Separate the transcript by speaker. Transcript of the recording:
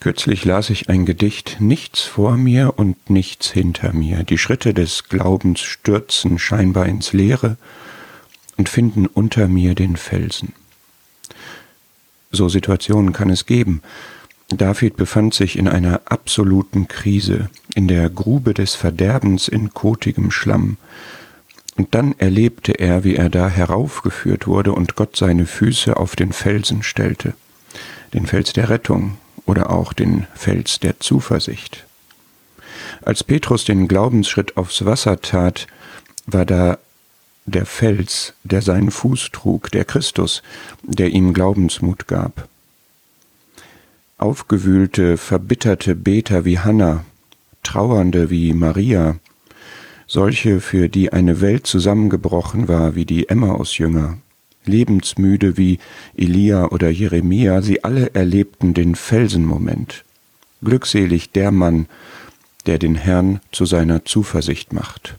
Speaker 1: Kürzlich las ich ein Gedicht Nichts vor mir und nichts hinter mir. Die Schritte des Glaubens stürzen scheinbar ins Leere und finden unter mir den Felsen. So Situationen kann es geben. David befand sich in einer absoluten Krise, in der Grube des Verderbens in kotigem Schlamm. Und dann erlebte er, wie er da heraufgeführt wurde und Gott seine Füße auf den Felsen stellte, den Fels der Rettung, oder auch den Fels der Zuversicht. Als Petrus den Glaubensschritt aufs Wasser tat, war da der Fels, der seinen Fuß trug, der Christus, der ihm Glaubensmut gab. Aufgewühlte, verbitterte Beter wie Hannah, Trauernde wie Maria, solche, für die eine Welt zusammengebrochen war wie die Emmausjünger, lebensmüde wie Elia oder Jeremia, sie alle erlebten den Felsenmoment. Glückselig der Mann, der den Herrn zu seiner Zuversicht macht.